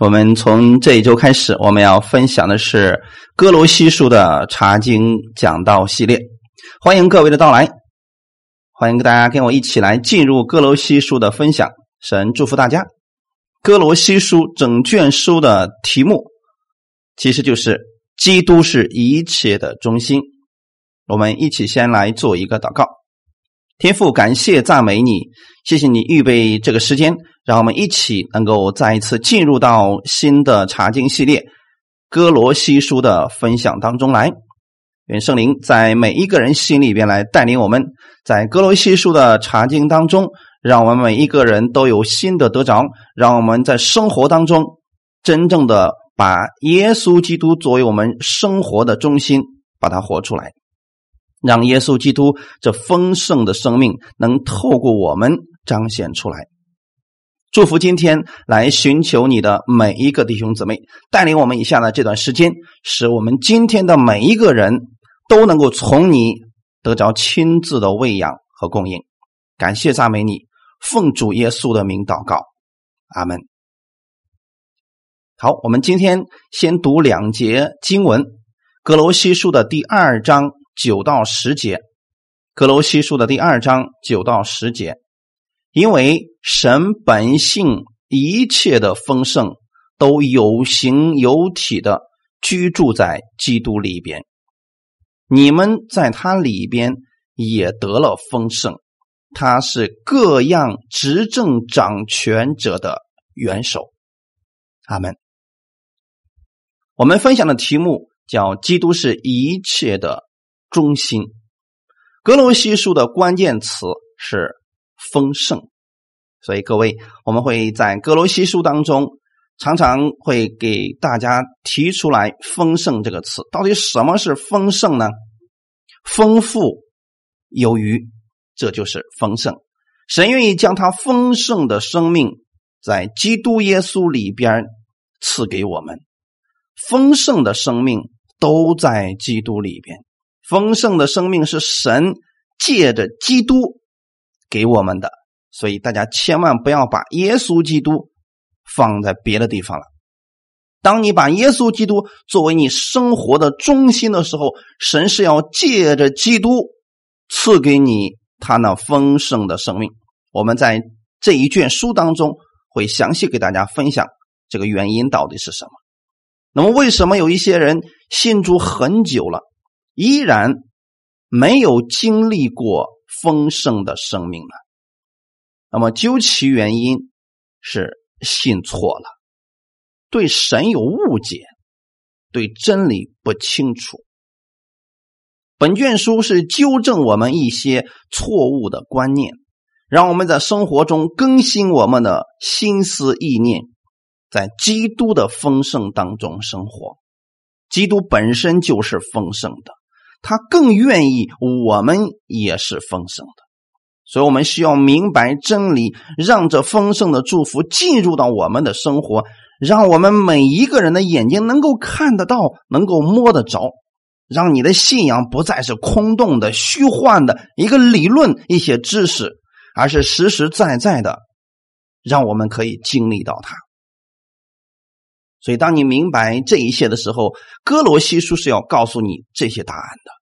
我们从这一周开始，我们要分享的是哥罗西书的查经讲道系列。欢迎各位的到来，欢迎大家跟我一起来进入哥罗西书的分享。神祝福大家。哥罗西书整卷书的题目其实就是“基督是一切的中心”。我们一起先来做一个祷告。天父，感谢赞美你，谢谢你预备这个时间。让我们一起能够再一次进入到新的查经系列《哥罗西书》的分享当中来。愿圣灵在每一个人心里边来带领我们，在《哥罗西书》的查经当中，让我们每一个人都有新的得着。让我们在生活当中真正的把耶稣基督作为我们生活的中心，把它活出来，让耶稣基督这丰盛的生命能透过我们彰显出来。祝福今天来寻求你的每一个弟兄姊妹，带领我们以下的这段时间，使我们今天的每一个人都能够从你得着亲自的喂养和供应。感谢赞美你，奉主耶稣的名祷告，阿门。好，我们今天先读两节经文，《格罗西书》的第二章九到十节，《格罗西书》的第二章九到十节。因为神本性一切的丰盛都有形有体的居住在基督里边，你们在他里边也得了丰盛，他是各样执政掌权者的元首。阿门。我们分享的题目叫“基督是一切的中心”。格罗西书的关键词是。丰盛，所以各位，我们会在格罗西书当中常常会给大家提出来“丰盛”这个词。到底什么是丰盛呢？丰富有余，这就是丰盛。神愿意将他丰盛的生命在基督耶稣里边赐给我们。丰盛的生命都在基督里边。丰盛的生命是神借着基督。给我们的，所以大家千万不要把耶稣基督放在别的地方了。当你把耶稣基督作为你生活的中心的时候，神是要借着基督赐给你他那丰盛的生命。我们在这一卷书当中会详细给大家分享这个原因到底是什么。那么，为什么有一些人信主很久了，依然没有经历过？丰盛的生命呢？那么究其原因，是信错了，对神有误解，对真理不清楚。本卷书是纠正我们一些错误的观念，让我们在生活中更新我们的心思意念，在基督的丰盛当中生活。基督本身就是丰盛的。他更愿意我们也是丰盛的，所以我们需要明白真理，让这丰盛的祝福进入到我们的生活，让我们每一个人的眼睛能够看得到，能够摸得着，让你的信仰不再是空洞的、虚幻的一个理论、一些知识，而是实实在在的，让我们可以经历到它。所以，当你明白这一切的时候，哥罗西书是要告诉你这些答案的。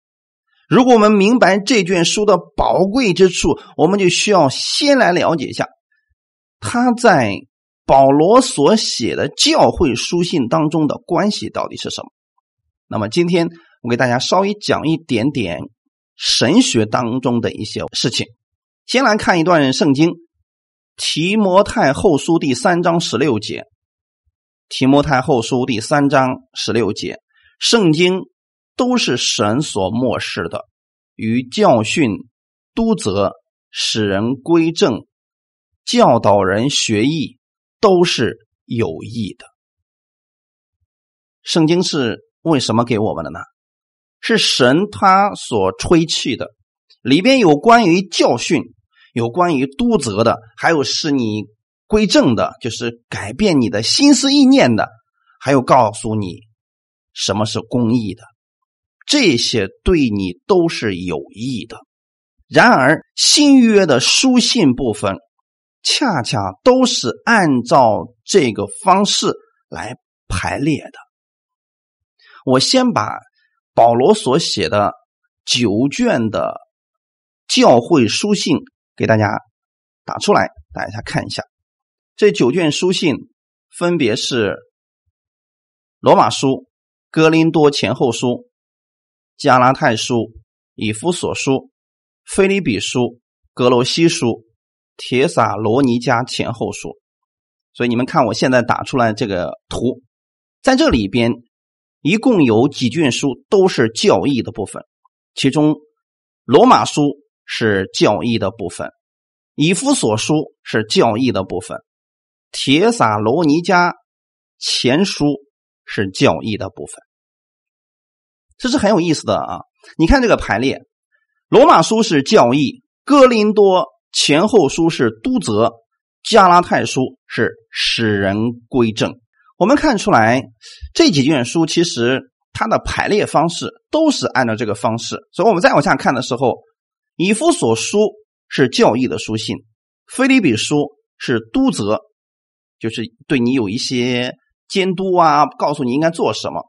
如果我们明白这卷书的宝贵之处，我们就需要先来了解一下他在保罗所写的教会书信当中的关系到底是什么。那么，今天我给大家稍微讲一点点神学当中的一些事情。先来看一段圣经，《提摩太后书》第三章十六节。提摩太后书第三章十六节，圣经都是神所漠视的，与教训、督责、使人归正、教导人学艺，都是有益的。圣经是为什么给我们的呢？是神他所吹气的，里边有关于教训，有关于督责的，还有是你。归正的，就是改变你的心思意念的，还有告诉你什么是公义的，这些对你都是有益的。然而，新约的书信部分，恰恰都是按照这个方式来排列的。我先把保罗所写的九卷的教会书信给大家打出来，大家看一下。这九卷书信分别是罗马书、哥林多前后书、加拉太书、以弗所书、菲利比书、格罗西书、铁撒罗尼迦前后书。所以你们看，我现在打出来这个图，在这里边一共有几卷书都是教义的部分，其中罗马书是教义的部分，以弗所书是教义的部分。铁撒罗尼迦前书是教义的部分，这是很有意思的啊！你看这个排列，罗马书是教义，哥林多前后书是督责，加拉太书是使人归正。我们看出来这几卷书其实它的排列方式都是按照这个方式，所以我们再往下看的时候，以弗所书是教义的书信，菲利比书是督责。就是对你有一些监督啊，告诉你应该做什么。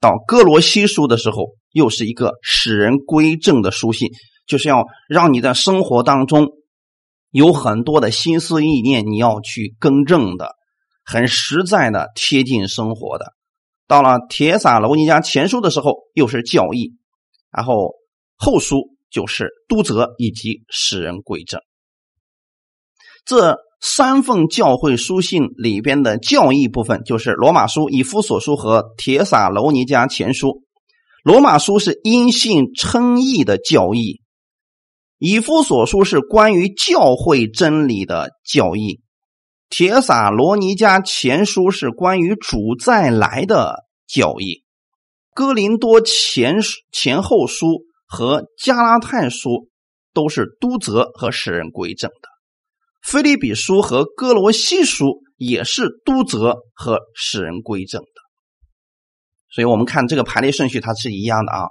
到哥罗西书的时候，又是一个使人归正的书信，就是要让你在生活当中有很多的心思意念，你要去更正的，很实在的贴近生活的。到了铁撒罗尼迦前书的时候，又是教义，然后后书就是督责以及使人归正。这。三份教会书信里边的教义部分，就是罗马书、以弗所书和铁撒罗尼迦前书。罗马书是因信称义的教义，以弗所书是关于教会真理的教义，铁撒罗尼迦前书是关于主再来的教义，哥林多前前后书和加拉太书都是督责和使人归正的。菲利比书和哥罗西书也是督责和使人归正的，所以我们看这个排列顺序，它是一样的啊。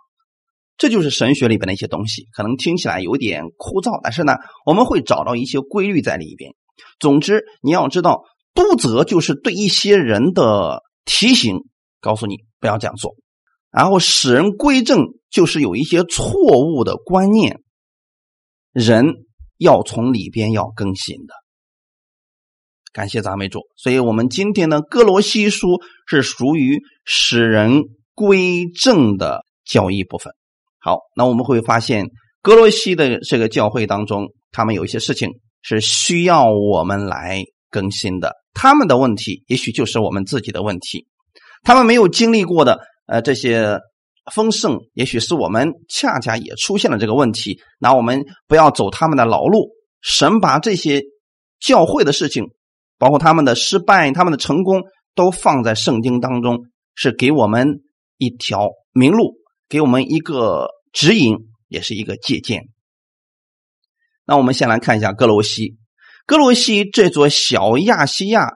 这就是神学里边的一些东西，可能听起来有点枯燥，但是呢，我们会找到一些规律在里边。总之，你要知道，督责就是对一些人的提醒，告诉你不要这样做；然后使人归正，就是有一些错误的观念，人。要从里边要更新的，感谢赞美主。所以，我们今天的哥罗西书是属于使人归正的教义部分。好，那我们会发现，哥罗西的这个教会当中，他们有一些事情是需要我们来更新的。他们的问题，也许就是我们自己的问题。他们没有经历过的，呃，这些。丰盛，也许是我们恰恰也出现了这个问题。那我们不要走他们的老路。神把这些教会的事情，包括他们的失败、他们的成功，都放在圣经当中，是给我们一条明路，给我们一个指引，也是一个借鉴。那我们先来看一下哥罗西。哥罗西这座小亚细亚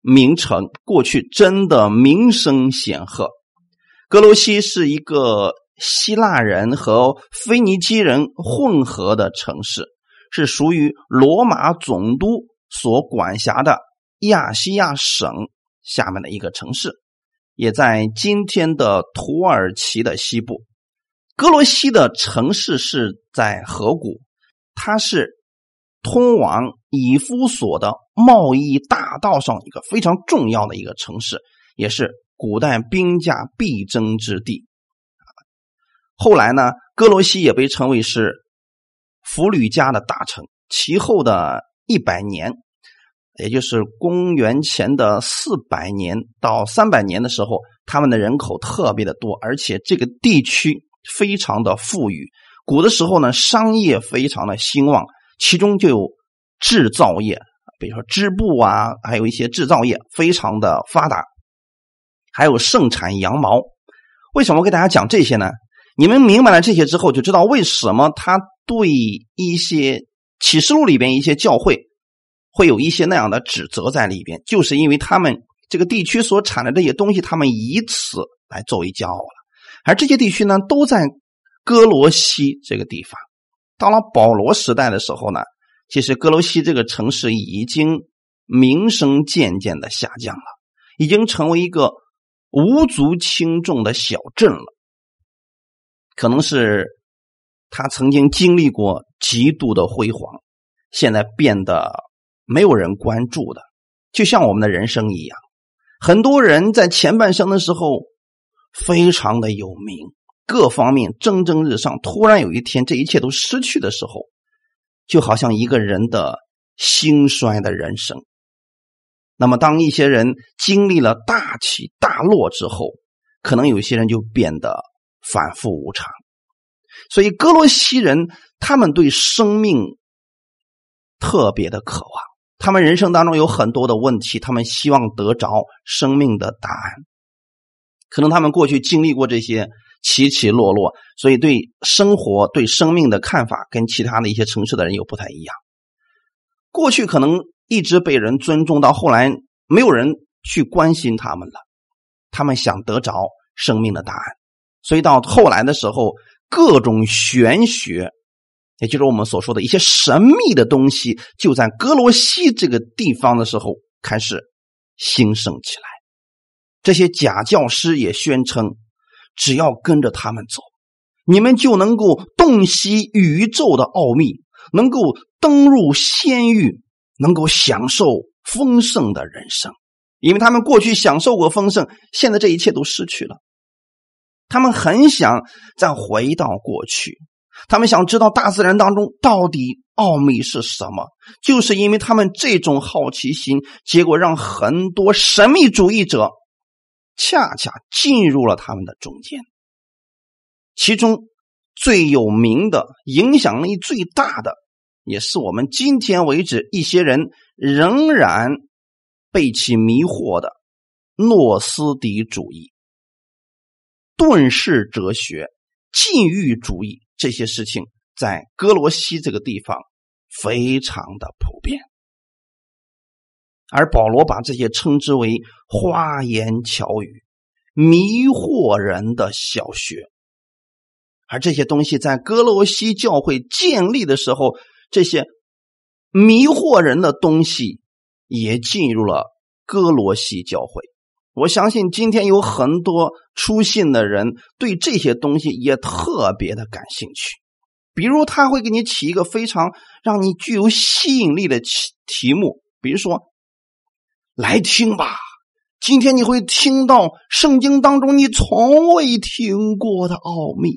名城，过去真的名声显赫。格罗西是一个希腊人和腓尼基人混合的城市，是属于罗马总督所管辖的亚细亚省下面的一个城市，也在今天的土耳其的西部。格罗西的城市是在河谷，它是通往以夫所的贸易大道上一个非常重要的一个城市，也是。古代兵家必争之地，后来呢，哥罗西也被称为是弗吕家的大城。其后的一百年，也就是公元前的四百年到三百年的时候，他们的人口特别的多，而且这个地区非常的富裕。古的时候呢，商业非常的兴旺，其中就有制造业，比如说织布啊，还有一些制造业非常的发达。还有盛产羊毛，为什么我给大家讲这些呢？你们明白了这些之后，就知道为什么他对一些启示录里边一些教会会有一些那样的指责在里边，就是因为他们这个地区所产的这些东西，他们以此来作为骄傲了。而这些地区呢，都在哥罗西这个地方。到了保罗时代的时候呢，其实哥罗西这个城市已经名声渐渐的下降了。已经成为一个无足轻重的小镇了。可能是他曾经经历过极度的辉煌，现在变得没有人关注的，就像我们的人生一样。很多人在前半生的时候非常的有名，各方面蒸蒸日上，突然有一天这一切都失去的时候，就好像一个人的兴衰的人生。那么，当一些人经历了大起大落之后，可能有些人就变得反复无常。所以，哥罗西人他们对生命特别的渴望，他们人生当中有很多的问题，他们希望得着生命的答案。可能他们过去经历过这些起起落落，所以对生活、对生命的看法跟其他的一些城市的人又不太一样。过去可能。一直被人尊重，到后来没有人去关心他们了。他们想得着生命的答案，所以到后来的时候，各种玄学，也就是我们所说的一些神秘的东西，就在格罗西这个地方的时候开始兴盛起来。这些假教师也宣称，只要跟着他们走，你们就能够洞悉宇宙的奥秘，能够登入仙域。能够享受丰盛的人生，因为他们过去享受过丰盛，现在这一切都失去了。他们很想再回到过去，他们想知道大自然当中到底奥秘是什么。就是因为他们这种好奇心，结果让很多神秘主义者恰恰进入了他们的中间。其中最有名的、影响力最大的。也是我们今天为止一些人仍然被其迷惑的诺斯底主义、遁世哲学、禁欲主义这些事情，在哥罗西这个地方非常的普遍，而保罗把这些称之为花言巧语、迷惑人的小学，而这些东西在哥罗西教会建立的时候。这些迷惑人的东西也进入了哥罗西教会。我相信今天有很多出信的人对这些东西也特别的感兴趣。比如他会给你起一个非常让你具有吸引力的题题目，比如说“来听吧”，今天你会听到圣经当中你从未听过的奥秘。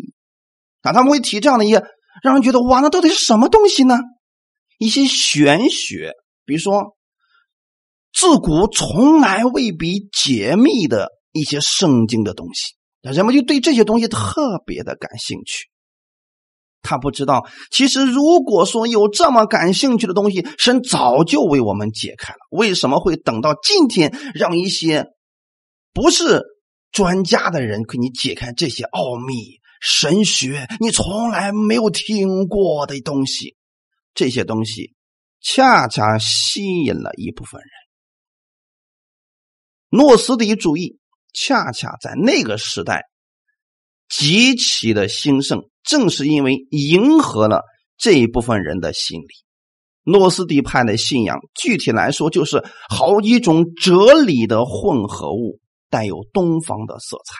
啊，他们会提这样的一些。让人觉得哇，那到底是什么东西呢？一些玄学，比如说自古从来未必解密的一些圣经的东西，人们就对这些东西特别的感兴趣。他不知道，其实如果说有这么感兴趣的东西，神早就为我们解开了。为什么会等到今天，让一些不是专家的人给你解开这些奥秘？神学，你从来没有听过的东西，这些东西恰恰吸引了一部分人。诺斯底主义恰恰在那个时代极其的兴盛，正是因为迎合了这一部分人的心理。诺斯底派的信仰，具体来说就是好几种哲理的混合物，带有东方的色彩。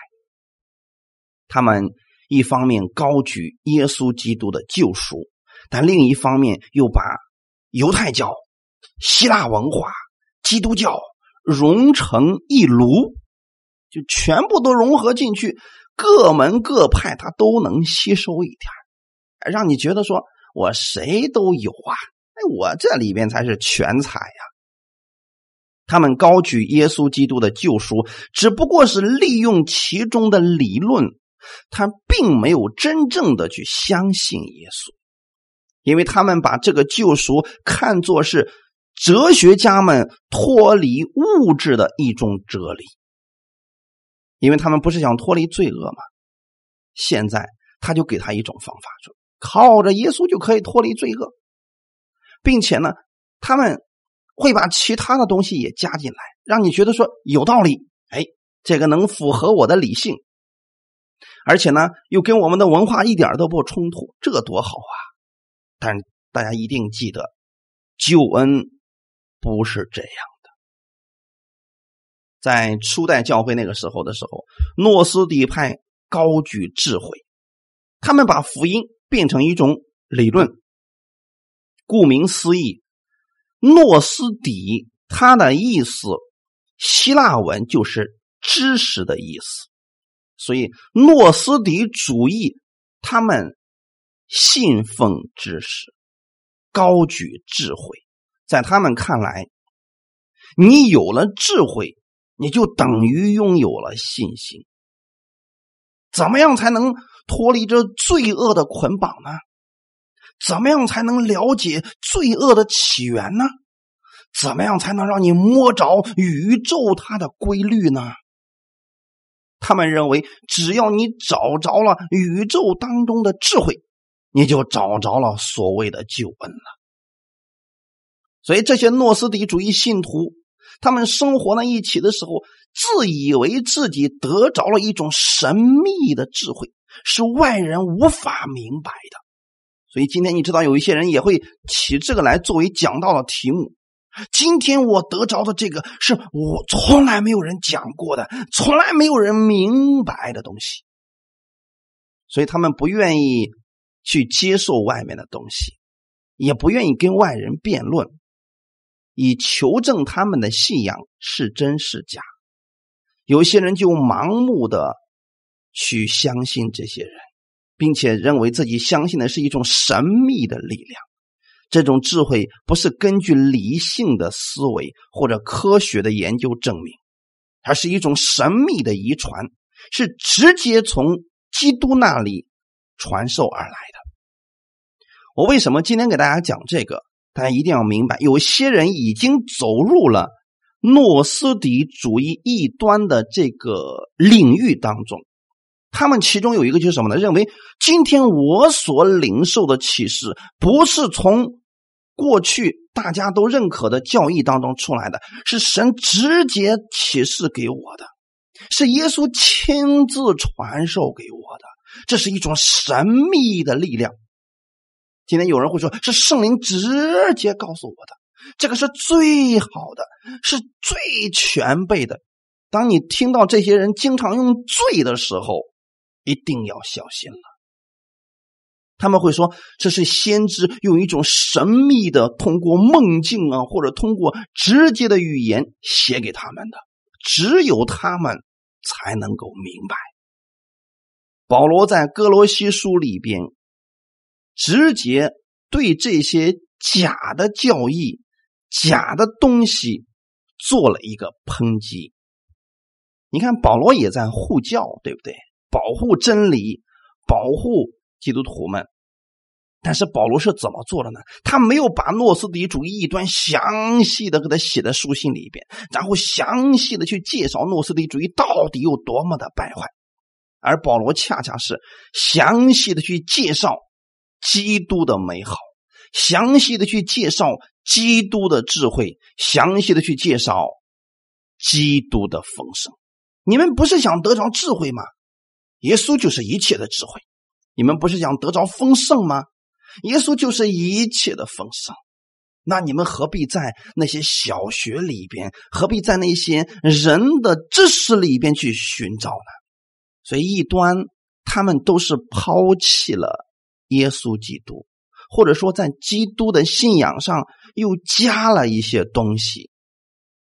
他们。一方面高举耶稣基督的救赎，但另一方面又把犹太教、希腊文化、基督教融成一炉，就全部都融合进去，各门各派他都能吸收一点，让你觉得说我谁都有啊！哎，我这里边才是全才呀！他们高举耶稣基督的救赎，只不过是利用其中的理论。他并没有真正的去相信耶稣，因为他们把这个救赎看作是哲学家们脱离物质的一种哲理，因为他们不是想脱离罪恶吗？现在他就给他一种方法，说靠着耶稣就可以脱离罪恶，并且呢，他们会把其他的东西也加进来，让你觉得说有道理，哎，这个能符合我的理性。而且呢，又跟我们的文化一点都不冲突，这多好啊！但大家一定记得，救恩不是这样的。在初代教会那个时候的时候，诺斯底派高举智慧，他们把福音变成一种理论。顾名思义，诺斯底它的意思，希腊文就是知识的意思，所以诺斯底主义他们信奉知识，高举智慧，在他们看来，你有了智慧。你就等于拥有了信心。怎么样才能脱离这罪恶的捆绑呢？怎么样才能了解罪恶的起源呢？怎么样才能让你摸着宇宙它的规律呢？他们认为，只要你找着了宇宙当中的智慧，你就找着了所谓的救恩了。所以，这些诺斯底主义信徒。他们生活在一起的时候，自以为自己得着了一种神秘的智慧，是外人无法明白的。所以今天你知道，有一些人也会起这个来作为讲道的题目。今天我得着的这个，是我从来没有人讲过的，从来没有人明白的东西。所以他们不愿意去接受外面的东西，也不愿意跟外人辩论。以求证他们的信仰是真是假，有些人就盲目的去相信这些人，并且认为自己相信的是一种神秘的力量。这种智慧不是根据理性的思维或者科学的研究证明，它是一种神秘的遗传，是直接从基督那里传授而来的。我为什么今天给大家讲这个？大家一定要明白，有些人已经走入了诺斯底主义异端的这个领域当中。他们其中有一个就是什么呢？认为今天我所领受的启示，不是从过去大家都认可的教义当中出来的，是神直接启示给我的，是耶稣亲自传授给我的。这是一种神秘的力量。今天有人会说，是圣灵直接告诉我的，这个是最好的，是最全备的。当你听到这些人经常用“罪”的时候，一定要小心了。他们会说，这是先知用一种神秘的，通过梦境啊，或者通过直接的语言写给他们的，只有他们才能够明白。保罗在哥罗西书里边。直接对这些假的教义、假的东西做了一个抨击。你看，保罗也在护教，对不对？保护真理，保护基督徒们。但是保罗是怎么做的呢？他没有把诺斯底主义一端详细的给他写在书信里边，然后详细的去介绍诺斯底主义到底有多么的败坏，而保罗恰恰是详细的去介绍。基督的美好，详细的去介绍基督的智慧，详细的去介绍基督的丰盛。你们不是想得着智慧吗？耶稣就是一切的智慧。你们不是想得着丰盛吗？耶稣就是一切的丰盛。那你们何必在那些小学里边，何必在那些人的知识里边去寻找呢？所以异端他们都是抛弃了。耶稣基督，或者说在基督的信仰上又加了一些东西，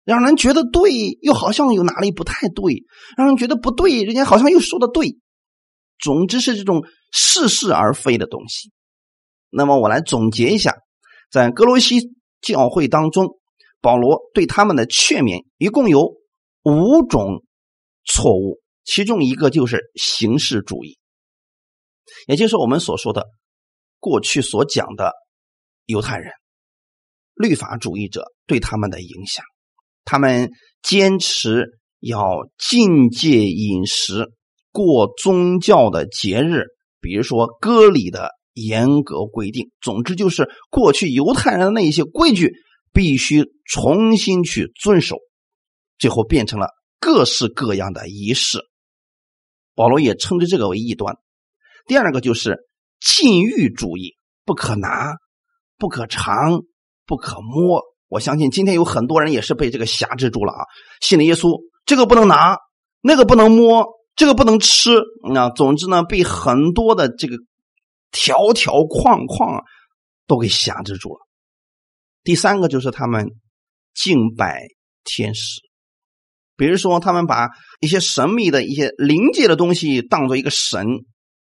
让人觉得对，又好像有哪里不太对；让人觉得不对，人家好像又说的对。总之是这种似是而非的东西。那么我来总结一下，在哥罗西教会当中，保罗对他们的劝勉一共有五种错误，其中一个就是形式主义。也就是我们所说的过去所讲的犹太人、律法主义者对他们的影响，他们坚持要禁戒饮食、过宗教的节日，比如说割礼的严格规定。总之，就是过去犹太人的那一些规矩必须重新去遵守，最后变成了各式各样的仪式。保罗也称之这个为异端。第二个就是禁欲主义，不可拿、不可尝、不可摸。我相信今天有很多人也是被这个辖制住了啊！信了耶稣，这个不能拿，那个不能摸，这个不能吃。啊总之呢，被很多的这个条条框框都给辖制住了。第三个就是他们敬拜天使，比如说他们把一些神秘的一些灵界的东西当做一个神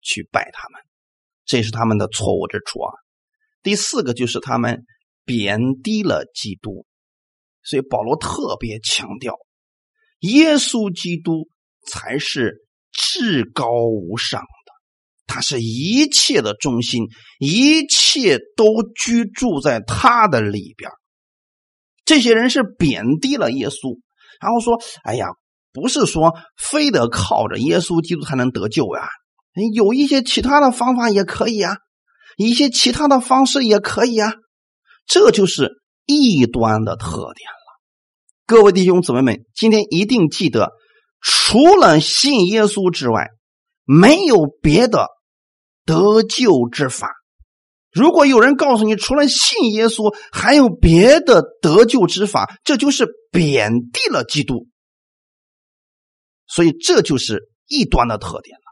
去拜他们，这是他们的错误之处啊。第四个就是他们贬低了基督，所以保罗特别强调，耶稣基督才是至高无上的，他是一切的中心，一切都居住在他的里边。这些人是贬低了耶稣，然后说：“哎呀，不是说非得靠着耶稣基督才能得救呀，有一些其他的方法也可以啊。”一些其他的方式也可以啊，这就是异端的特点了。各位弟兄姊妹们，今天一定记得，除了信耶稣之外，没有别的得救之法。如果有人告诉你，除了信耶稣还有别的得救之法，这就是贬低了基督。所以这就是异端的特点了。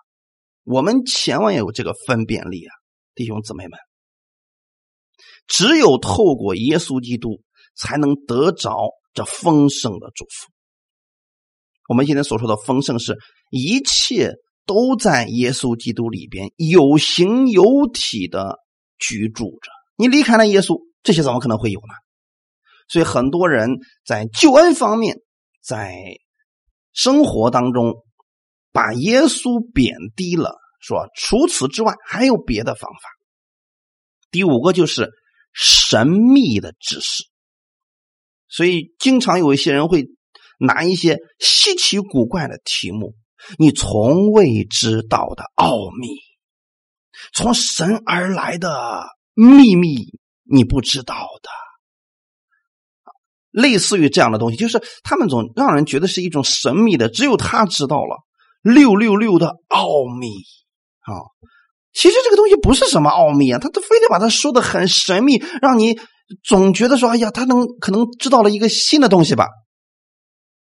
我们千万要有这个分辨力啊！弟兄姊妹们，只有透过耶稣基督，才能得着这丰盛的祝福。我们今天所说的丰盛，是一切都在耶稣基督里边有形有体的居住着。你离开了耶稣，这些怎么可能会有呢？所以很多人在救恩方面，在生活当中，把耶稣贬低了。说，除此之外还有别的方法。第五个就是神秘的知识，所以经常有一些人会拿一些稀奇古怪的题目，你从未知道的奥秘，从神而来的秘密，你不知道的，类似于这样的东西，就是他们总让人觉得是一种神秘的，只有他知道了六六六的奥秘。啊，其实这个东西不是什么奥秘啊，他都非得把它说的很神秘，让你总觉得说，哎呀，他能可能知道了一个新的东西吧？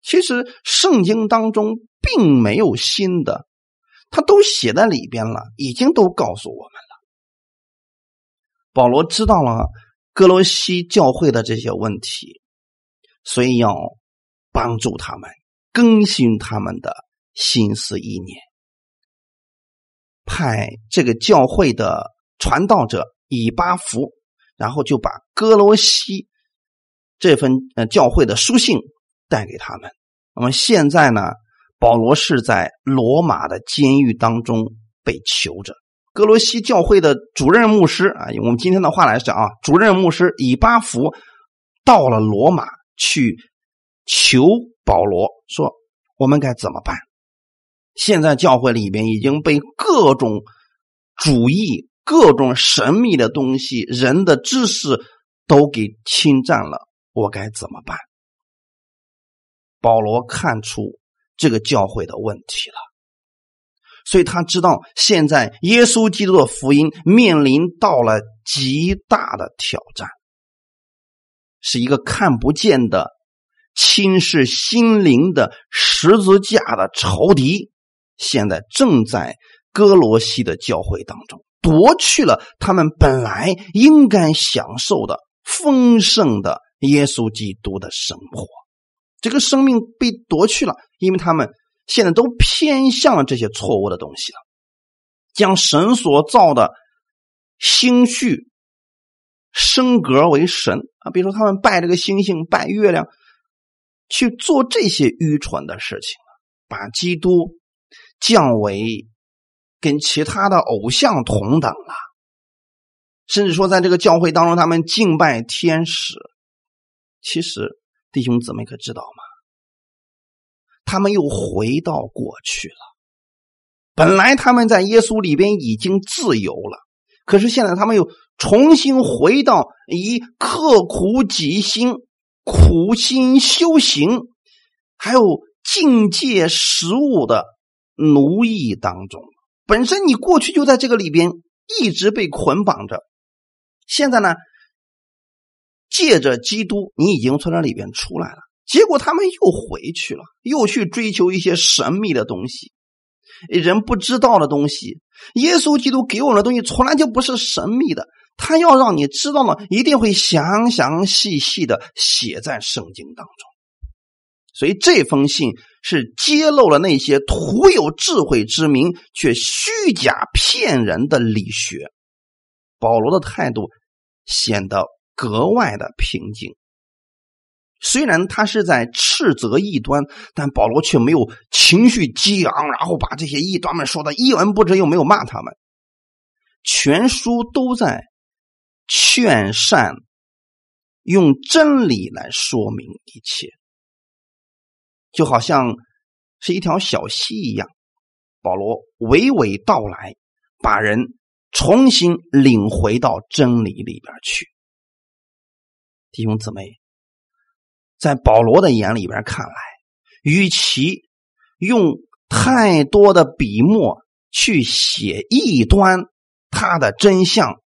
其实圣经当中并没有新的，他都写在里边了，已经都告诉我们了。保罗知道了哥罗西教会的这些问题，所以要帮助他们更新他们的心思意念。派这个教会的传道者以巴弗，然后就把哥罗西这份呃教会的书信带给他们。那么现在呢，保罗是在罗马的监狱当中被囚着。哥罗西教会的主任牧师啊，用我们今天的话来讲啊，主任牧师以巴弗到了罗马去求保罗，说我们该怎么办？现在教会里边已经被各种主义、各种神秘的东西、人的知识都给侵占了，我该怎么办？保罗看出这个教会的问题了，所以他知道现在耶稣基督的福音面临到了极大的挑战，是一个看不见的侵蚀心灵的十字架的仇敌。现在正在哥罗西的教会当中夺去了他们本来应该享受的丰盛的耶稣基督的生活，这个生命被夺去了，因为他们现在都偏向了这些错误的东西了，将神所造的星序升格为神啊，比如说他们拜这个星星、拜月亮，去做这些愚蠢的事情把基督。降为跟其他的偶像同等了，甚至说在这个教会当中，他们敬拜天使。其实弟兄姊妹可知道吗？他们又回到过去了。本来他们在耶稣里边已经自由了，可是现在他们又重新回到以刻苦己心、苦心修行，还有境界食物的。奴役当中，本身你过去就在这个里边一直被捆绑着，现在呢，借着基督，你已经从那里边出来了，结果他们又回去了，又去追求一些神秘的东西，人不知道的东西。耶稣基督给我们的东西从来就不是神秘的，他要让你知道呢，一定会详详细细的写在圣经当中。所以这封信是揭露了那些徒有智慧之名却虚假骗人的理学。保罗的态度显得格外的平静。虽然他是在斥责异端，但保罗却没有情绪激昂，然后把这些异端们说的一文不值，又没有骂他们。全书都在劝善，用真理来说明一切，就好像是一条小溪一样。保罗娓娓道来，把人重新领回到真理里边去。弟兄姊妹。在保罗的眼里边看来，与其用太多的笔墨去写异端，它的真相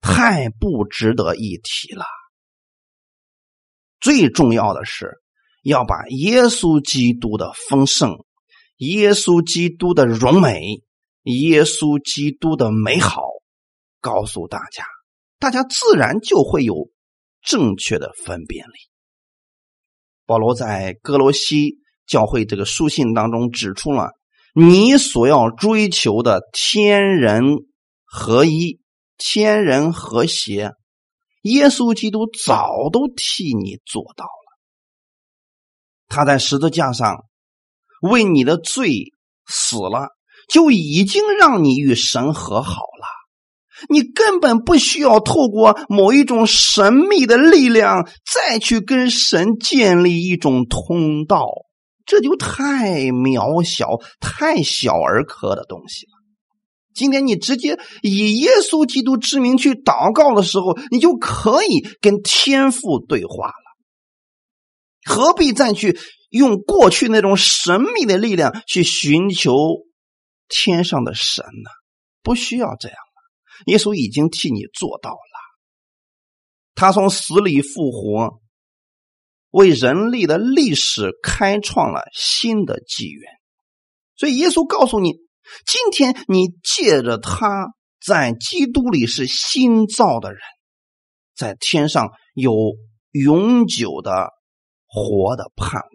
太不值得一提了。最重要的是要把耶稣基督的丰盛、耶稣基督的荣美、耶稣基督的美好告诉大家，大家自然就会有正确的分辨力。保罗在哥罗西教会这个书信当中指出了，你所要追求的天人合一、天人和谐，耶稣基督早都替你做到了。他在十字架上为你的罪死了，就已经让你与神和好了。你根本不需要透过某一种神秘的力量再去跟神建立一种通道，这就太渺小、太小儿科的东西了。今天你直接以耶稣基督之名去祷告的时候，你就可以跟天父对话了。何必再去用过去那种神秘的力量去寻求天上的神呢？不需要这样。耶稣已经替你做到了，他从死里复活，为人类的历史开创了新的纪元。所以耶稣告诉你，今天你借着他在基督里是新造的人，在天上有永久的活的盼望，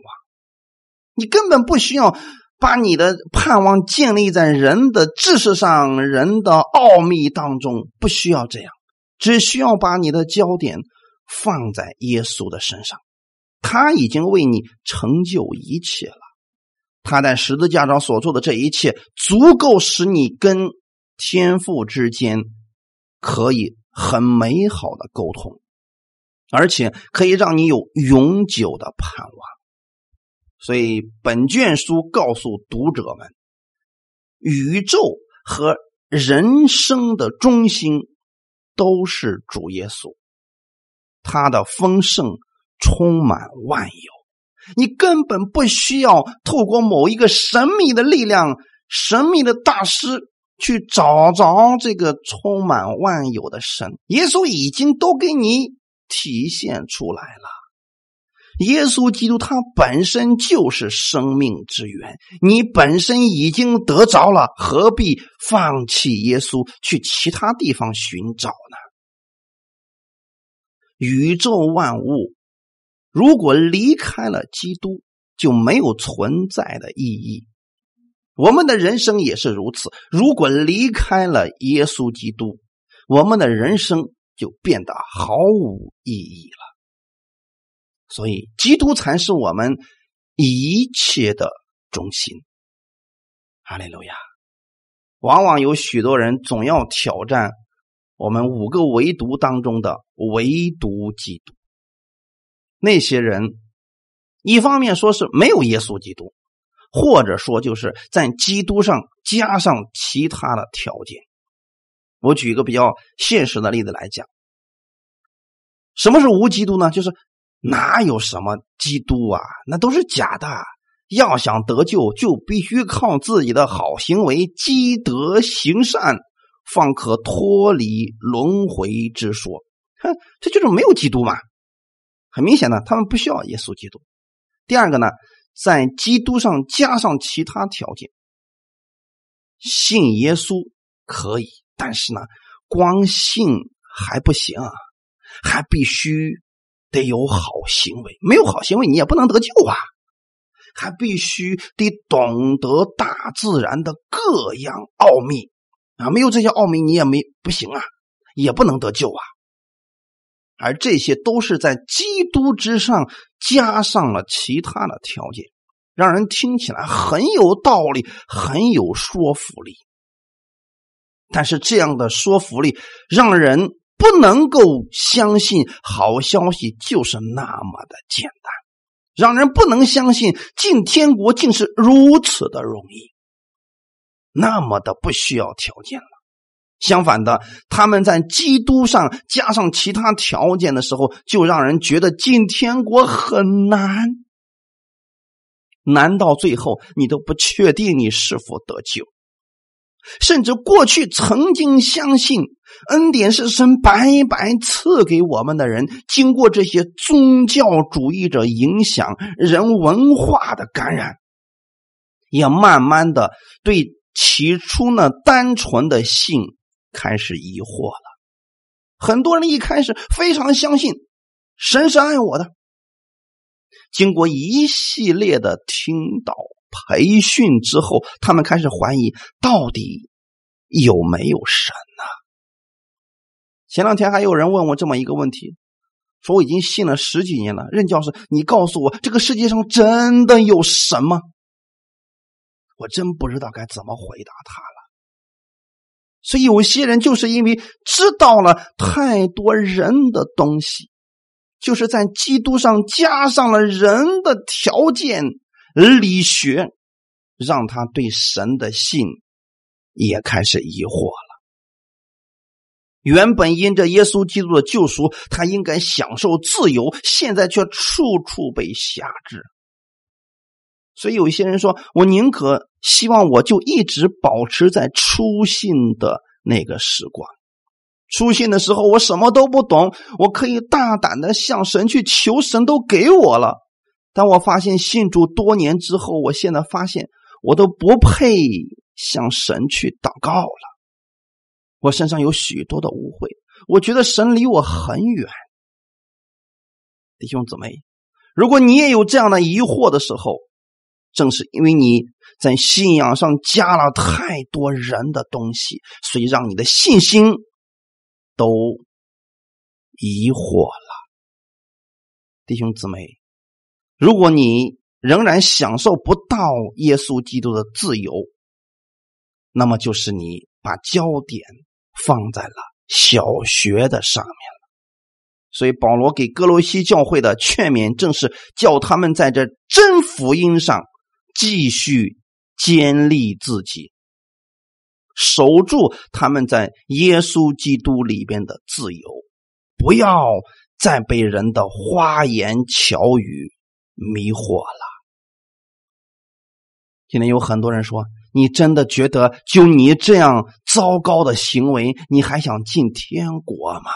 你根本不需要。把你的盼望建立在人的知识上、人的奥秘当中，不需要这样，只需要把你的焦点放在耶稣的身上。他已经为你成就一切了，他在十字架上所做的这一切，足够使你跟天父之间可以很美好的沟通，而且可以让你有永久的盼望。所以，本卷书告诉读者们，宇宙和人生的中心都是主耶稣，他的丰盛充满万有。你根本不需要透过某一个神秘的力量、神秘的大师去找着这个充满万有的神，耶稣已经都给你体现出来了。耶稣基督他本身就是生命之源，你本身已经得着了，何必放弃耶稣去其他地方寻找呢？宇宙万物如果离开了基督，就没有存在的意义。我们的人生也是如此，如果离开了耶稣基督，我们的人生就变得毫无意义了。所以，基督才是我们一切的中心。哈利路亚！往往有许多人总要挑战我们五个唯独当中的唯独基督。那些人，一方面说是没有耶稣基督，或者说就是在基督上加上其他的条件。我举一个比较现实的例子来讲，什么是无基督呢？就是。哪有什么基督啊？那都是假的。要想得救，就必须靠自己的好行为积德行善，方可脱离轮回之说。哼，这就是没有基督嘛。很明显的，他们不需要耶稣基督。第二个呢，在基督上加上其他条件。信耶稣可以，但是呢，光信还不行，还必须得有好行为。没有好行为，你也不能得救啊！还必须得懂得大自然的各样奥秘啊！没有这些奥秘，你也没不行啊，也不能得救啊。而这些都是在基督之上加上了其他的条件。让人听起来很有道理，很有说服力。但是这样的说服力让人不能够相信好消息就是那么的简单，让人不能相信进天国竟是如此的容易，那么的不需要条件了。相反的，他们在基督上加上其他条件的时候，就让人觉得进天国很难。难到最后你都不确定你是否得救？甚至过去曾经相信恩典是神白白赐给我们的人，经过这些宗教主义者影响、人文化的感染，也慢慢的对起初那单纯的信开始疑惑了。很多人一开始非常相信神是爱我的。经过一系列的听导培训之后，他们开始怀疑到底有没有神呢？前两天还有人问我这么一个问题，说我已经信了十几年了，任教师，你告诉我这个世界上真的有神吗？我真不知道该怎么回答他了。所以有些人就是因为知道了太多人的东西。就是在基督上加上了人的条件、理学，让他对神的信也开始疑惑了。原本因着耶稣基督的救赎，他应该享受自由，现在却处处被辖制。所以有一些人说：“我宁可希望我就一直保持在初信的那个时光。”初信的时候，我什么都不懂，我可以大胆的向神去求，神都给我了。当我发现信主多年之后，我现在发现我都不配向神去祷告了。我身上有许多的误会，我觉得神离我很远。弟兄姊妹，如果你也有这样的疑惑的时候，正是因为你在信仰上加了太多人的东西，所以让你的信心。都疑惑了，弟兄姊妹，如果你仍然享受不到耶稣基督的自由，那么就是你把焦点放在了小学的上面了。所以保罗给哥罗西教会的劝勉，正是叫他们在这真福音上继续坚立自己。守住他们在耶稣基督里边的自由，不要再被人的花言巧语迷惑了。今天有很多人说：“你真的觉得就你这样糟糕的行为，你还想进天国吗？”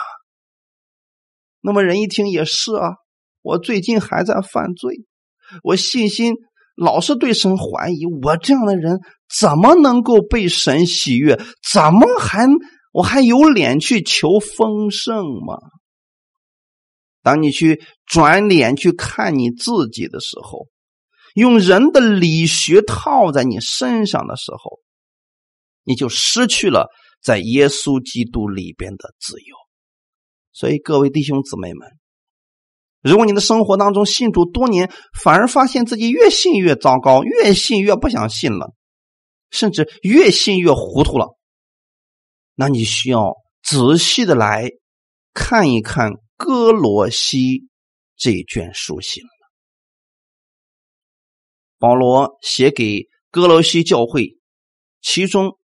那么人一听也是啊，我最近还在犯罪，我信心。老是对神怀疑，我这样的人怎么能够被神喜悦？怎么还我还有脸去求丰盛吗？当你去转脸去看你自己的时候，用人的理学套在你身上的时候，你就失去了在耶稣基督里边的自由。所以，各位弟兄姊妹们。如果你的生活当中信主多年，反而发现自己越信越糟糕，越信越不想信了，甚至越信越糊涂了，那你需要仔细的来看一看哥罗西这卷书信。保罗写给哥罗西教会，其中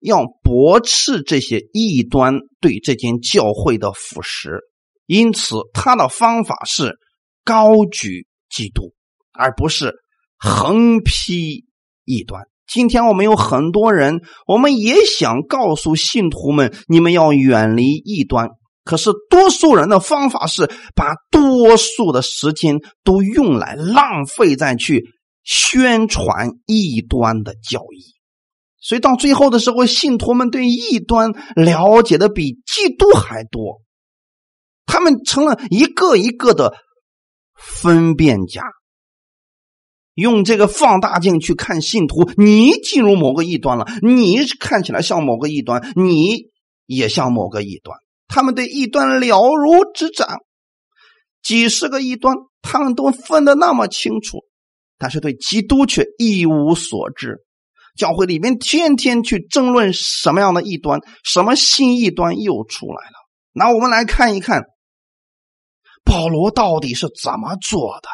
要驳斥这些异端对这间教会的腐蚀。因此，他的方法是高举基督，而不是横批异端。今天我们有很多人，我们也想告诉信徒们：你们要远离异端，可是多数人的方法是把多数的时间都用来浪费在去宣传异端的教义，所以到最后的时候，信徒们对异端了解的比基督还多，他们成了一个一个的分辨家。用这个放大镜去看信徒，你进入某个异端了，你看起来像某个异端，你也像某个异端。他们对异端了如指掌，几十个异端，他们都分得那么清楚，但是对基督却一无所知。教会里面天天去争论什么样的异端，什么新异端又出来了。那我们来看一看，保罗到底是怎么做的。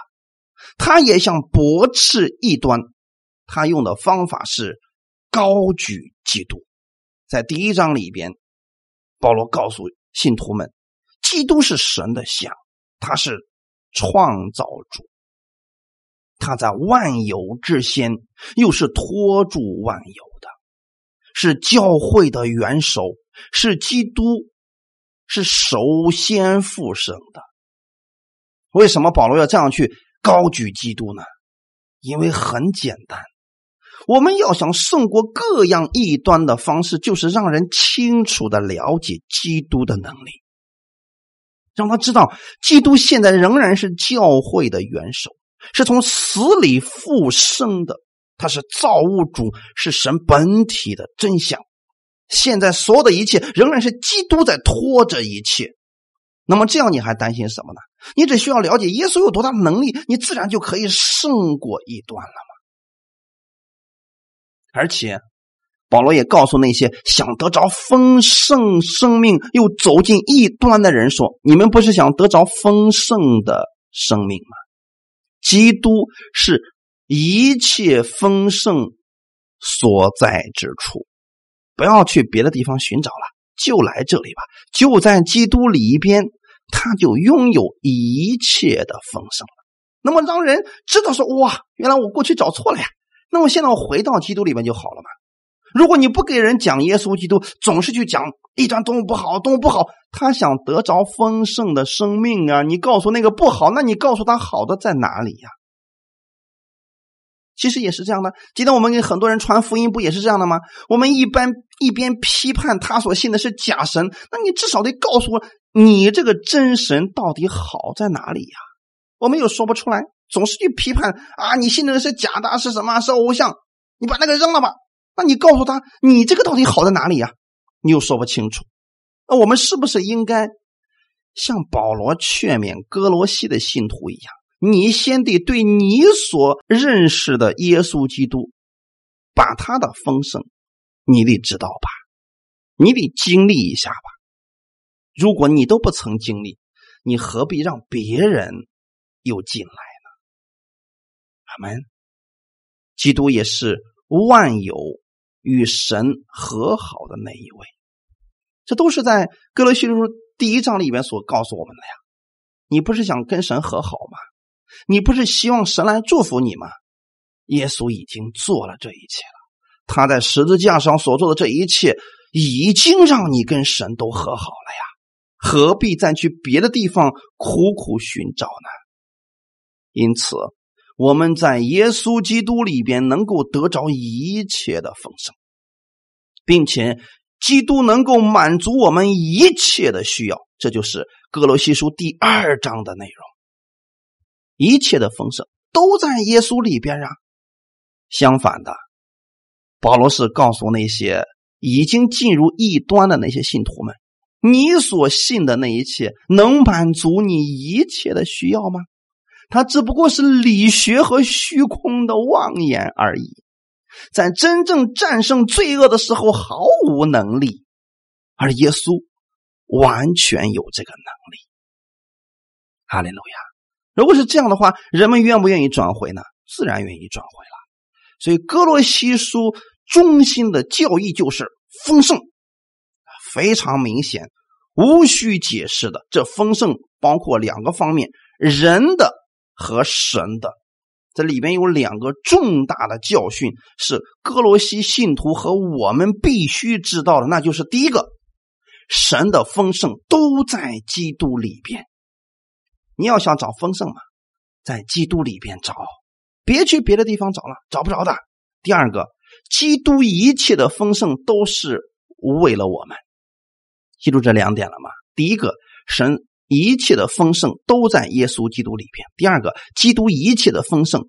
他也想驳斥异端，他用的方法是高举基督。在第一章里边，保罗告诉信徒们，基督是神的像，他是创造主，他在万有之先，又是托住万有的，是教会的元首，是基督，是首先复生的。为什么保罗要这样去？高举基督呢？因为很简单，我们要想胜过各样异端的方式，就是让人清楚的了解基督的能力，让他知道基督现在仍然是教会的元首，是从死里复生的，他是造物主，是神本体的真相。现在所有的一切仍然是基督在拖着一切。那么这样你还担心什么呢？你只需要了解耶稣有多大的能力，你自然就可以胜过异端了？而且保罗也告诉那些想得着丰盛生命又走进异端的人说：“你们不是想得着丰盛的生命吗？基督是一切丰盛所在之处，不要去别的地方寻找了，就来这里吧，就在基督里边。”他就拥有一切的丰盛了。那么让人知道说：“哇，原来我过去找错了呀。”那么现在我回到基督里面就好了嘛。如果你不给人讲耶稣基督，总是去讲一张多么不好，多么不好，他想得着丰盛的生命啊！你告诉那个不好，那你告诉他好的在哪里呀？其实也是这样的。今天我们给很多人传福音，不也是这样的吗？我们一般一边批判他所信的是假神，那你至少得告诉我。你这个真神到底好在哪里呀？我们又说不出来，总是去批判啊！你信的是假的，是什么？是偶像？你把那个扔了吧。那你告诉他，你这个到底好在哪里呀？你又说不清楚。那我们是不是应该像保罗劝勉哥罗西的信徒一样？你先得对你所认识的耶稣基督，把他的丰盛，你得知道吧？你得经历一下吧？如果你都不曾经历，你何必让别人又进来们？基督也是万有与神和好的那一位，这都是在哥罗西书第一章里面所告诉我们的呀。你不是想跟神和好吗？你不是希望神来祝福你吗？耶稣已经做了这一切了，他在十字架上所做的这一切，已经让你跟神都和好了呀。何必再去别的地方苦苦寻找呢？因此，我们在耶稣基督里边能够得着一切的丰盛，并且基督能够满足我们一切的需要。这就是哥罗西书第二章的内容。一切的丰盛都在耶稣里边啊。相反的，保罗是告诉那些已经进入异端的那些信徒们。你所信的那一切能满足你一切的需要吗？它只不过是理学和虚空的妄言而已，在真正战胜罪恶的时候毫无能力，而耶稣完全有这个能力。哈利路亚！如果是这样的话，人们愿不愿意转回呢？自然愿意转回了。所以哥罗西书中心的教义就是丰盛。非常明显，无需解释的。这丰盛包括两个方面：人的和神的。这里边有两个重大的教训，是哥罗西信徒和我们必须知道的。那就是第一个，神的丰盛都在基督里边。你要想找丰盛嘛，在基督里边找，别去别的地方找了，找不着的。第二个，基督一切的丰盛都是为了我们。记住这两点了吗？第一个，神一切的丰盛都在耶稣基督里边；第二个，基督一切的丰盛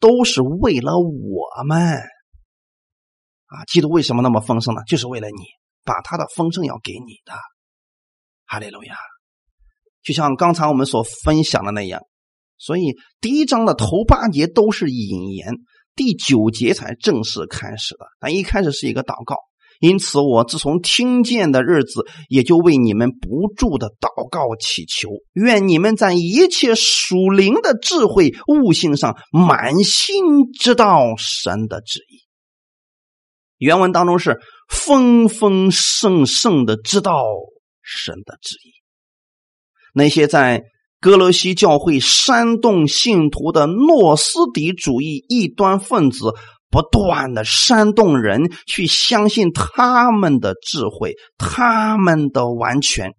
都是为了我们。啊，基督为什么那么丰盛呢？就是为了你，把他的丰盛要给你的。哈利路亚！就像刚才我们所分享的那样，所以第一章的头八节都是引言，第九节才正式开始的。但一开始是一个祷告，因此我自从听见的日子，也就为你们不住的祷告祈求，愿你们在一切属灵的智慧悟性上，满心知道神的旨意。原文当中是丰丰盛盛的知道神的旨意。那些在哥罗西教会煽动信徒的诺斯底主义异端分子，不断的煽动人去相信他们的智慧、他们的完全、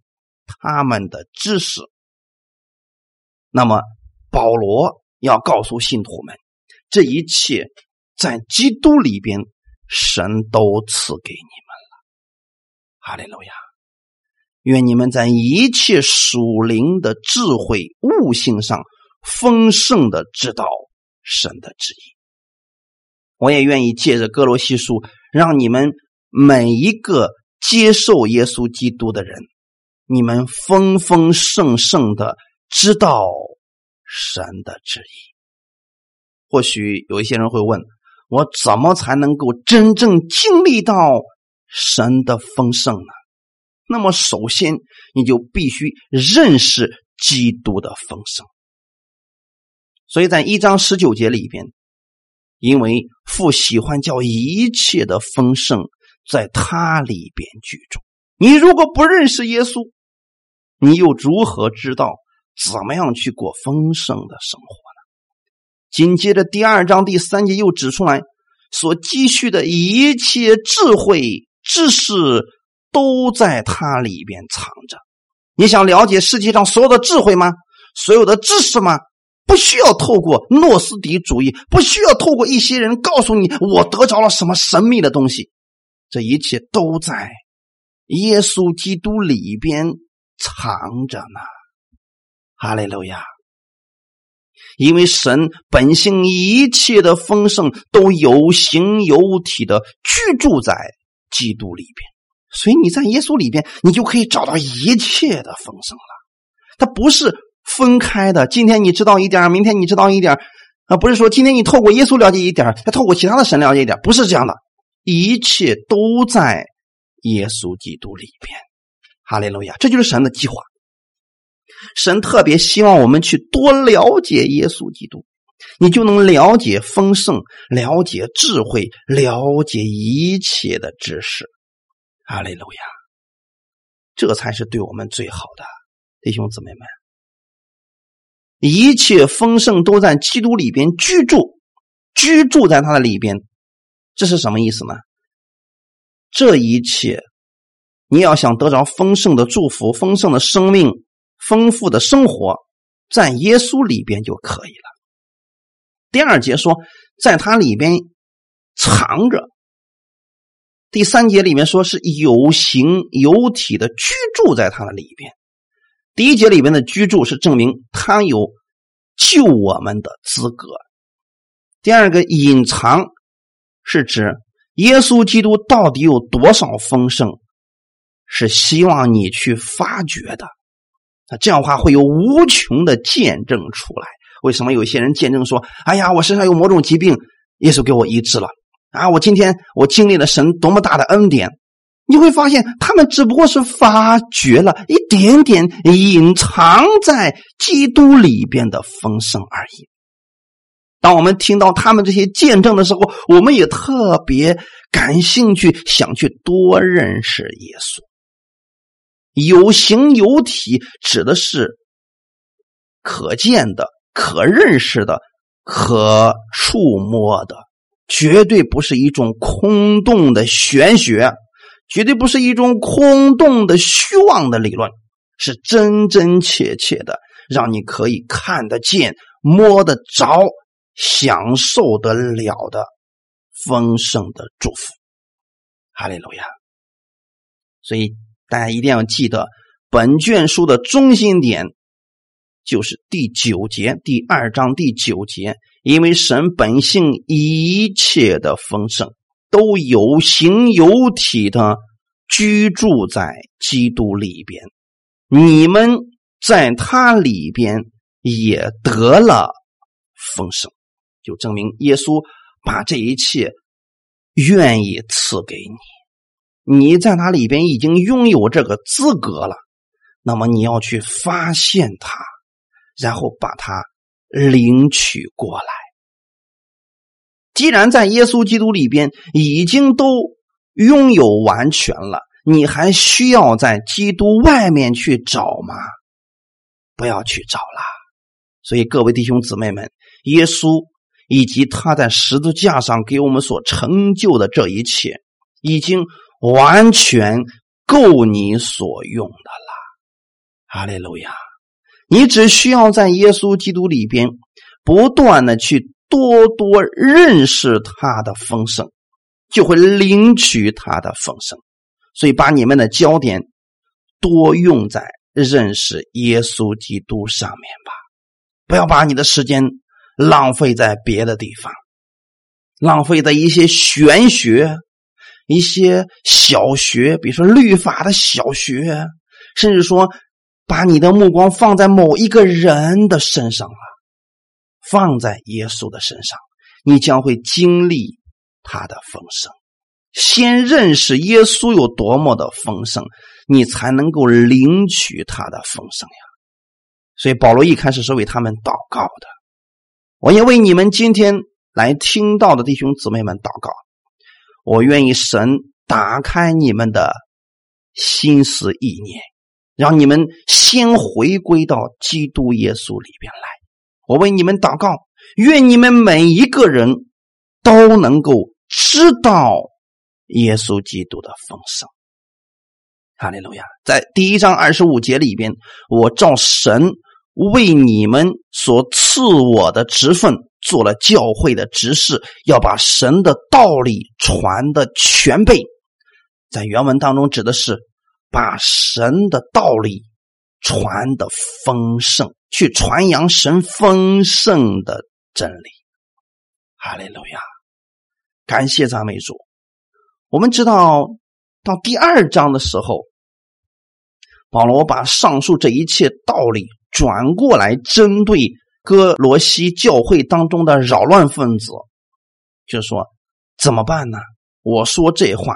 他们的知识。那么，保罗要告诉信徒们，这一切在基督里边。神都赐给你们了，哈利路亚！愿你们在一切属灵的智慧悟性上丰盛的知道神的旨意。我也愿意借着哥罗西书，让你们每一个接受耶稣基督的人，你们丰丰盛盛的知道神的旨意。或许有一些人会问。我怎么才能够真正经历到神的丰盛呢？那么，首先你就必须认识基督的丰盛。所以在一章十九节里边，因为父喜欢叫一切的丰盛在他里边居住。你如果不认识耶稣，你又如何知道怎么样去过丰盛的生活呢？紧接着第二章第三节又指出来，所积蓄的一切智慧知识都在它里边藏着。你想了解世界上所有的智慧吗？所有的知识吗？不需要透过诺斯底主义，不需要透过一些人告诉你我得着了什么神秘的东西。这一切都在耶稣基督里边藏着呢。哈利路亚。因为神本性一切的丰盛都有形有体的居住在基督里边，所以你在耶稣里边，你就可以找到一切的丰盛了。它不是分开的，今天你知道一点，明天你知道一点啊，不是说今天你透过耶稣了解一点，再透过其他的神了解一点，不是这样的，一切都在耶稣基督里边。哈利路亚，这就是神的计划。神特别希望我们去多了解耶稣基督，你就能了解丰盛，了解智慧，了解一切的知识。哈利路亚，这才是对我们最好的，弟兄姊妹们。一切丰盛都在基督里边居住，居住在他的里边，这是什么意思呢？这一切，你要想得着丰盛的祝福，丰盛的生命。丰富的生活在耶稣里边就可以了。第二节说，在它里边藏着。第三节里面说是有形有体的居住在它的里边。第一节里面的居住是证明他有救我们的资格。第二个隐藏是指耶稣基督到底有多少丰盛，是希望你去发掘的。那这样的话会有无穷的见证出来。为什么有些人见证说：“哎呀，我身上有某种疾病，耶稣给我医治了啊！我今天我经历了神多么大的恩典。”你会发现，他们只不过是发掘了一点点隐藏在基督里边的丰盛而已。当我们听到他们这些见证的时候，我们也特别感兴趣，想去多认识耶稣。有形有体指的是可见的、可认识的、可触摸的，绝对不是一种空洞的玄学，绝对不是一种空洞的虚妄的理论，是真真切切的，让你可以看得见、摸得着、享受得了的丰盛的祝福。哈利路亚！所以大家一定要记得，本卷书的中心点就是第九节，第二章第九节，因为神本性一切的丰盛。都有形有体的居住在基督里边，你们在他里边也得了丰盛，就证明耶稣把这一切愿意赐给你，你在他里边已经拥有这个资格了。那么你要去发现他，然后把他领取过来。既然在耶稣基督里边已经都拥有完全了，你还需要在基督外面去找吗？不要去找了。所以各位弟兄姊妹们，耶稣以及他在十字架上给我们所成就的这一切，已经完全够你所用的了。哈利路亚！你只需要在耶稣基督里边不断的去。多多认识他的丰盛，就会领取他的丰盛。所以，把你们的焦点多用在认识耶稣基督上面吧，不要把你的时间浪费在别的地方，浪费在一些玄学、一些小学，比如说律法的小学，甚至说把你的目光放在某一个人的身上了。放在耶稣的身上，你将会经历他的丰盛。先认识耶稣有多么的丰盛，你才能够领取他的丰盛呀。所以保罗一开始是为他们祷告的，我也为你们今天来听到的弟兄姊妹们祷告。我愿意神打开你们的心思意念，让你们先回归到基督耶稣里边来。我为你们祷告，愿你们每一个人都能够知道耶稣基督的丰盛。哈利路亚！在第一章二十五节里边，我照神为你们所赐我的职分，做了教会的执事，要把神的道理传的全备。在原文当中指的是把神的道理传的丰盛。去传扬神丰盛的真理，哈利路亚！感谢赞美主。我们知道，到第二章的时候，保罗把上述这一切道理转过来，针对哥罗西教会当中的扰乱分子，就说怎么办呢？我说这话，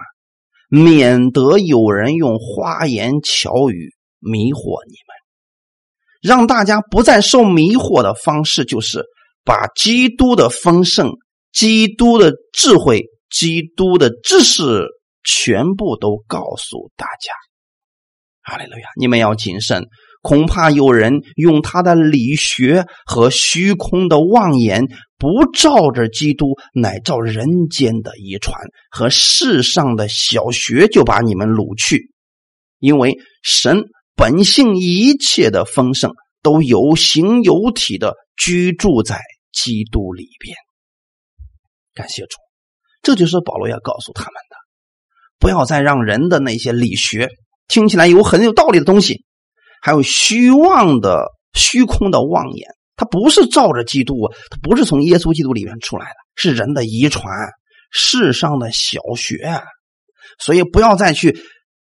免得有人用花言巧语迷惑你们。让大家不再受迷惑的方式，就是把基督的丰盛、基督的智慧、基督的知识全部都告诉大家。哈利路亚！你们要谨慎，恐怕有人用他的理学和虚空的妄言，不照着基督，乃照人间的遗传和世上的小学，就把你们掳去。因为神。本性一切的丰盛都有形有体的居住在基督里边。感谢主，这就是保罗要告诉他们的：不要再让人的那些理学听起来有很有道理的东西，还有虚妄的虚空的妄言，它不是照着基督，它不是从耶稣基督里面出来的，是人的遗传，世上的小学。所以不要再去。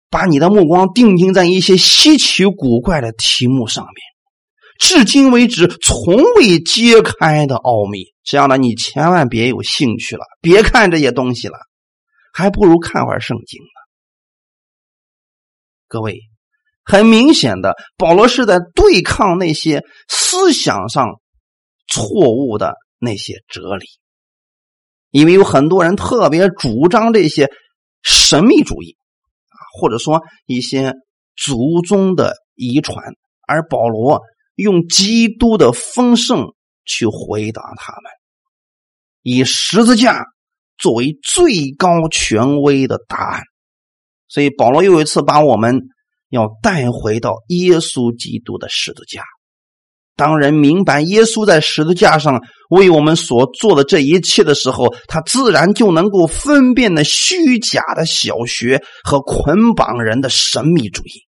把你的目光定睛在一些稀奇古怪的题目上面，至今为止从未揭开的奥秘，这样的你千万别有兴趣了，别看这些东西了，还不如看会儿圣经呢。各位，很明显的，保罗是在对抗那些思想上错误的那些哲理，因为有很多人特别主张这些神秘主义。或者说一些族宗的遗传，而保罗用基督的丰盛去回答他们，以十字架作为最高权威的答案。所以保罗又一次把我们要带回到耶稣基督的十字架。当人明白耶稣在十字架上为我们所做的这一切的时候，他自然就能够分辨那虚假的小学和捆绑人的神秘主义。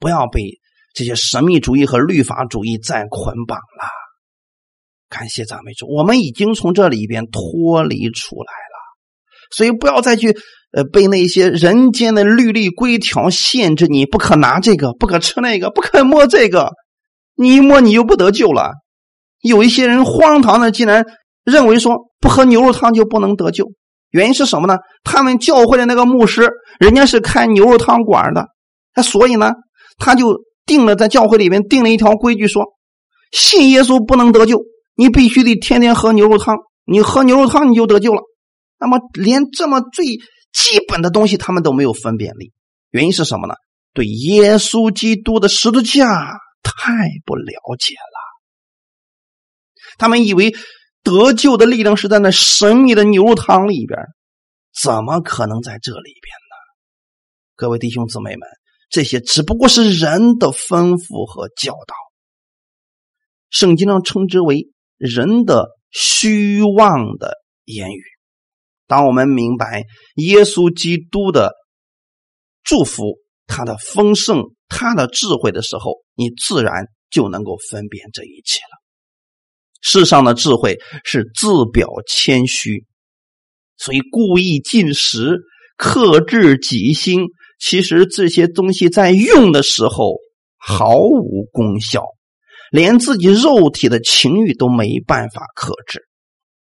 不要被这些神秘主义和律法主义再捆绑了。感谢赞美主，我们已经从这里边脱离出来了，所以不要再去呃被那些人间的律例规条限制你，不可拿这个，不可吃那个，不可摸这个。你一摸你就不得救了。有一些人荒唐的，竟然认为说不喝牛肉汤就不能得救。原因是什么呢？他们教会的那个牧师，人家是开牛肉汤馆的，那所以呢，他就定了在教会里面定了一条规矩，说信耶稣不能得救，你必须得天天喝牛肉汤。你喝牛肉汤你就得救了。那么连这么最基本的东西他们都没有分辨力，原因是什么呢？对耶稣基督的十字架。太不了解了，他们以为得救的力量是在那神秘的牛肉汤里边，怎么可能在这里边呢？各位弟兄姊妹们，这些只不过是人的吩咐和教导，圣经上称之为人的虚妄的言语。当我们明白耶稣基督的祝福，他的丰盛。他的智慧的时候，你自然就能够分辨这一切了。世上的智慧是自表谦虚，所以故意进食、克制己心。其实这些东西在用的时候毫无功效，连自己肉体的情欲都没办法克制。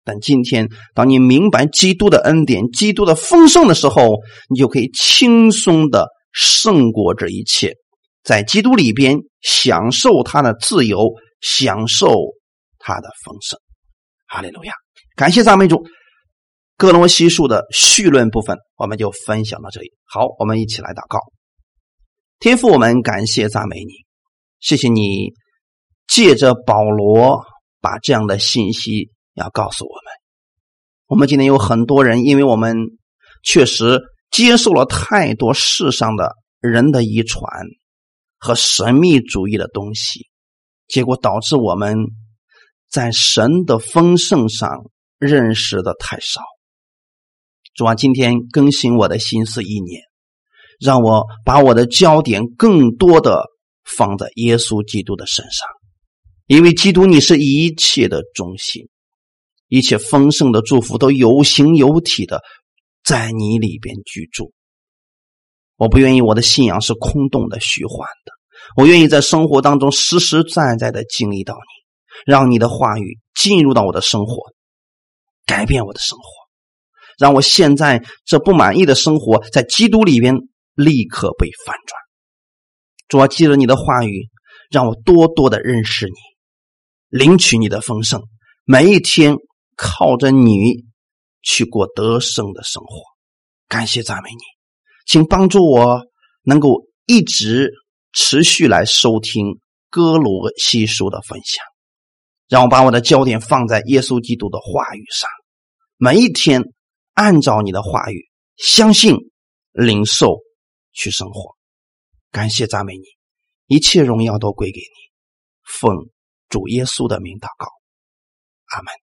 但今天，当你明白基督的恩典、基督的丰盛的时候，你就可以轻松的胜过这一切。在基督里边享受他的自由，享受他的丰盛。哈利路亚！感谢赞美主。哥罗西书的序论部分，我们就分享到这里。好，我们一起来祷告。天父，我们感谢赞美你，谢谢你借着保罗把这样的信息要告诉我们。我们今天有很多人，因为我们确实接受了太多世上的人的遗传。和神秘主义的东西，结果导致我们在神的丰盛上认识的太少。主啊，今天更新我的心思意念，让我把我的焦点更多的放在耶稣基督的身上，因为基督你是一切的中心，一切丰盛的祝福都有形有体的在你里边居住。我不愿意我的信仰是空洞的、虚幻的。我愿意在生活当中实实在在的经历到你，让你的话语进入到我的生活，改变我的生活，让我现在这不满意的生活在基督里边立刻被反转。主要记着你的话语，让我多多的认识你，领取你的丰盛，每一天靠着你去过得胜的生活。感谢赞美你。请帮助我能够一直持续来收听哥罗西书的分享，让我把我的焦点放在耶稣基督的话语上，每一天按照你的话语，相信、领受去生活。感谢赞美你，一切荣耀都归给你。奉主耶稣的名祷告，阿门。